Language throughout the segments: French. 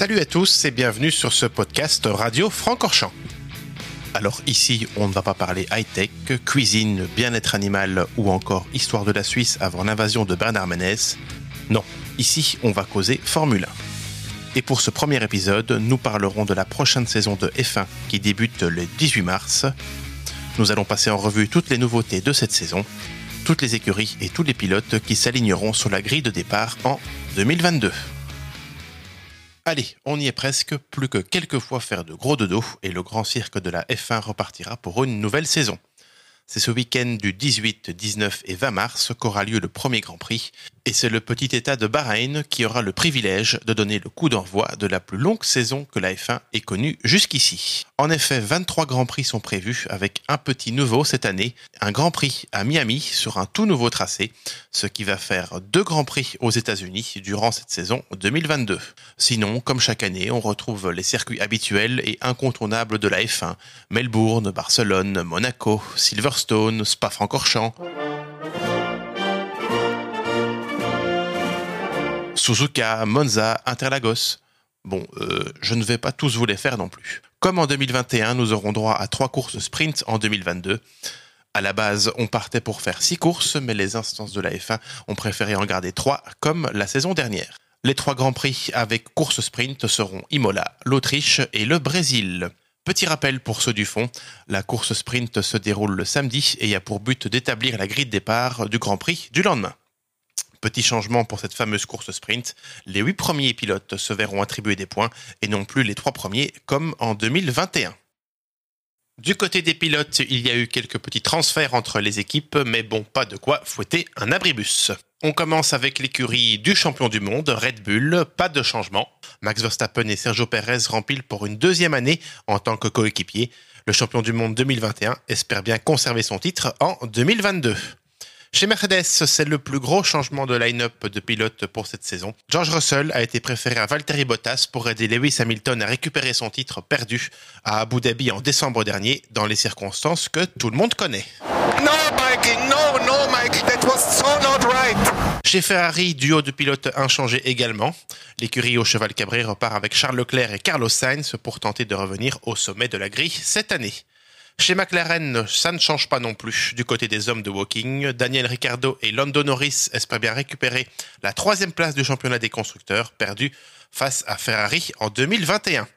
Salut à tous et bienvenue sur ce podcast Radio Francorchamps. Alors ici, on ne va pas parler high-tech, cuisine, bien-être animal ou encore histoire de la Suisse avant l'invasion de Bernard Ménez. Non, ici, on va causer Formule 1. Et pour ce premier épisode, nous parlerons de la prochaine saison de F1 qui débute le 18 mars. Nous allons passer en revue toutes les nouveautés de cette saison, toutes les écuries et tous les pilotes qui s'aligneront sur la grille de départ en 2022. Allez, on y est presque, plus que quelques fois faire de gros dodo et le grand cirque de la F1 repartira pour une nouvelle saison. C'est ce week-end du 18, 19 et 20 mars qu'aura lieu le premier Grand Prix, et c'est le petit État de Bahreïn qui aura le privilège de donner le coup d'envoi de la plus longue saison que la F1 ait connue jusqu'ici. En effet, 23 Grands Prix sont prévus avec un petit nouveau cette année, un Grand Prix à Miami sur un tout nouveau tracé, ce qui va faire deux Grands Prix aux États-Unis durant cette saison 2022. Sinon, comme chaque année, on retrouve les circuits habituels et incontournables de la F1, Melbourne, Barcelone, Monaco, Silverstone, Spa-Francorchamps. Suzuka, Monza, Interlagos. Bon, euh, je ne vais pas tous vous les faire non plus. Comme en 2021, nous aurons droit à trois courses sprint en 2022. À la base, on partait pour faire six courses, mais les instances de la F1 ont préféré en garder trois, comme la saison dernière. Les trois grands prix avec course sprint seront Imola, l'Autriche et le Brésil. Petit rappel pour ceux du fond, la course sprint se déroule le samedi et a pour but d'établir la grille de départ du Grand Prix du lendemain. Petit changement pour cette fameuse course sprint, les huit premiers pilotes se verront attribuer des points et non plus les trois premiers comme en 2021. Du côté des pilotes, il y a eu quelques petits transferts entre les équipes, mais bon, pas de quoi fouetter un abribus. On commence avec l'écurie du champion du monde, Red Bull, pas de changement. Max Verstappen et Sergio Perez rempilent pour une deuxième année en tant que coéquipier. Le champion du monde 2021 espère bien conserver son titre en 2022. Chez Mercedes, c'est le plus gros changement de line-up de pilote pour cette saison. George Russell a été préféré à Valtteri Bottas pour aider Lewis Hamilton à récupérer son titre perdu à Abu Dhabi en décembre dernier dans les circonstances que tout le monde connaît. No, Mikey, no, no, Mike, that was so not right. Chez Ferrari, duo de pilotes inchangé également. L'écurie au cheval cabré repart avec Charles Leclerc et Carlos Sainz pour tenter de revenir au sommet de la grille cette année. Chez McLaren, ça ne change pas non plus. Du côté des hommes de walking, Daniel Ricciardo et Lando Norris espèrent bien récupérer la troisième place du championnat des constructeurs, perdue face à Ferrari en 2021.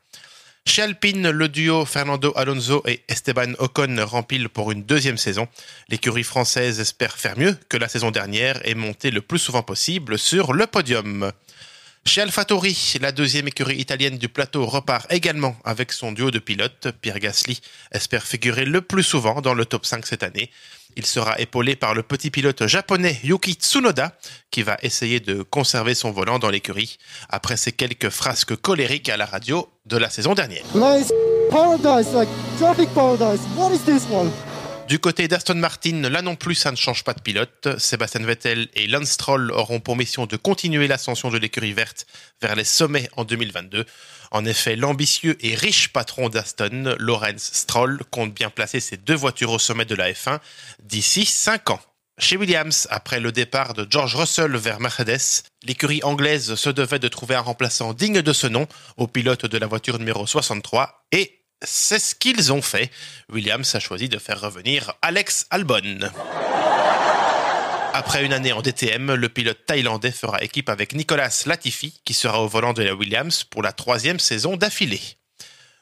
Chez Alpine, le duo Fernando Alonso et Esteban Ocon rempilent pour une deuxième saison. L'écurie française espère faire mieux que la saison dernière et monter le plus souvent possible sur le podium. Chez AlphaTauri, la deuxième écurie italienne du plateau repart également avec son duo de pilotes. Pierre Gasly espère figurer le plus souvent dans le top 5 cette année. Il sera épaulé par le petit pilote japonais Yuki Tsunoda qui va essayer de conserver son volant dans l'écurie après ses quelques frasques colériques à la radio de la saison dernière. Nice paradise, like traffic paradise. What is this one? Du côté d'Aston Martin, là non plus, ça ne change pas de pilote. Sébastien Vettel et Lance Stroll auront pour mission de continuer l'ascension de l'écurie verte vers les sommets en 2022. En effet, l'ambitieux et riche patron d'Aston, Lawrence Stroll, compte bien placer ses deux voitures au sommet de la F1 d'ici 5 ans. Chez Williams, après le départ de George Russell vers Mercedes, l'écurie anglaise se devait de trouver un remplaçant digne de ce nom au pilote de la voiture numéro 63 et c'est ce qu'ils ont fait. Williams a choisi de faire revenir Alex Albon. Après une année en DTM, le pilote thaïlandais fera équipe avec Nicolas Latifi, qui sera au volant de la Williams pour la troisième saison d'affilée.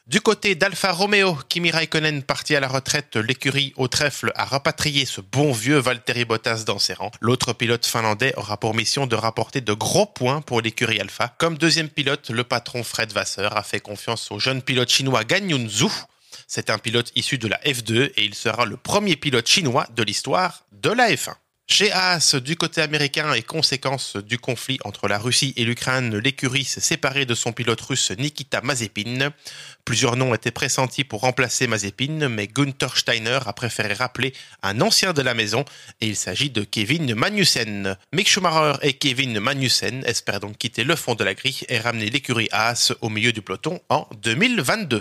Du côté d'Alfa Romeo, Kimi Raikkonen parti à la retraite, l'écurie au trèfle a rapatrié ce bon vieux Valtteri Bottas dans ses rangs. L'autre pilote finlandais aura pour mission de rapporter de gros points pour l'écurie Alpha. Comme deuxième pilote, le patron Fred Vasseur a fait confiance au jeune pilote chinois Gan Yunzu. C'est un pilote issu de la F2 et il sera le premier pilote chinois de l'histoire de la F1. Chez Haas, du côté américain et conséquence du conflit entre la Russie et l'Ukraine, l'écurie s'est séparée de son pilote russe Nikita Mazepin. Plusieurs noms étaient pressentis pour remplacer Mazepin, mais Gunther Steiner a préféré rappeler un ancien de la maison et il s'agit de Kevin Magnussen. Mick Schumacher et Kevin Magnussen espèrent donc quitter le fond de la grille et ramener l'écurie Haas au milieu du peloton en 2022.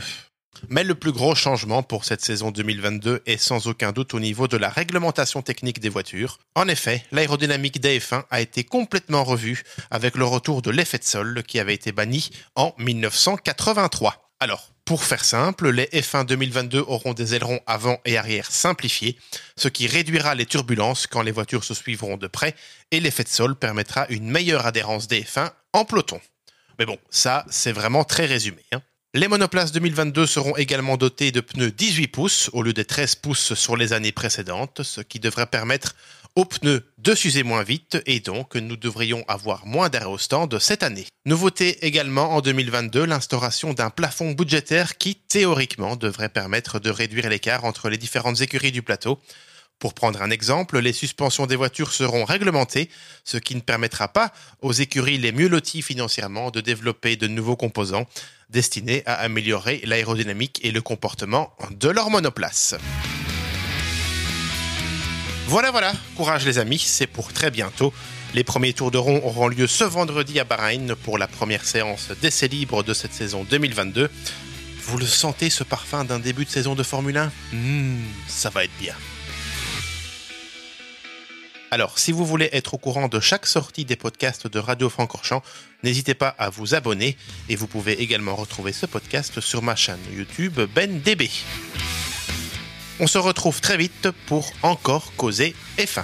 Mais le plus gros changement pour cette saison 2022 est sans aucun doute au niveau de la réglementation technique des voitures. En effet, l'aérodynamique des F1 a été complètement revue avec le retour de l'effet de sol qui avait été banni en 1983. Alors, pour faire simple, les F1 2022 auront des ailerons avant et arrière simplifiés, ce qui réduira les turbulences quand les voitures se suivront de près, et l'effet de sol permettra une meilleure adhérence des F1 en peloton. Mais bon, ça, c'est vraiment très résumé. Hein. Les monoplaces 2022 seront également dotés de pneus 18 pouces au lieu des 13 pouces sur les années précédentes, ce qui devrait permettre aux pneus de s'user moins vite et donc nous devrions avoir moins d'arrêt au stand cette année. Nouveauté également en 2022, l'instauration d'un plafond budgétaire qui théoriquement devrait permettre de réduire l'écart entre les différentes écuries du plateau. Pour prendre un exemple, les suspensions des voitures seront réglementées, ce qui ne permettra pas aux écuries les mieux loties financièrement de développer de nouveaux composants destinés à améliorer l'aérodynamique et le comportement de leur monoplace. Voilà, voilà, courage les amis, c'est pour très bientôt. Les premiers tours de rond auront lieu ce vendredi à Bahreïn pour la première séance d'essai libre de cette saison 2022. Vous le sentez ce parfum d'un début de saison de Formule 1 hmm, Ça va être bien. Alors, si vous voulez être au courant de chaque sortie des podcasts de Radio Francorchamps, n'hésitez pas à vous abonner et vous pouvez également retrouver ce podcast sur ma chaîne YouTube BenDB. On se retrouve très vite pour encore causer F1.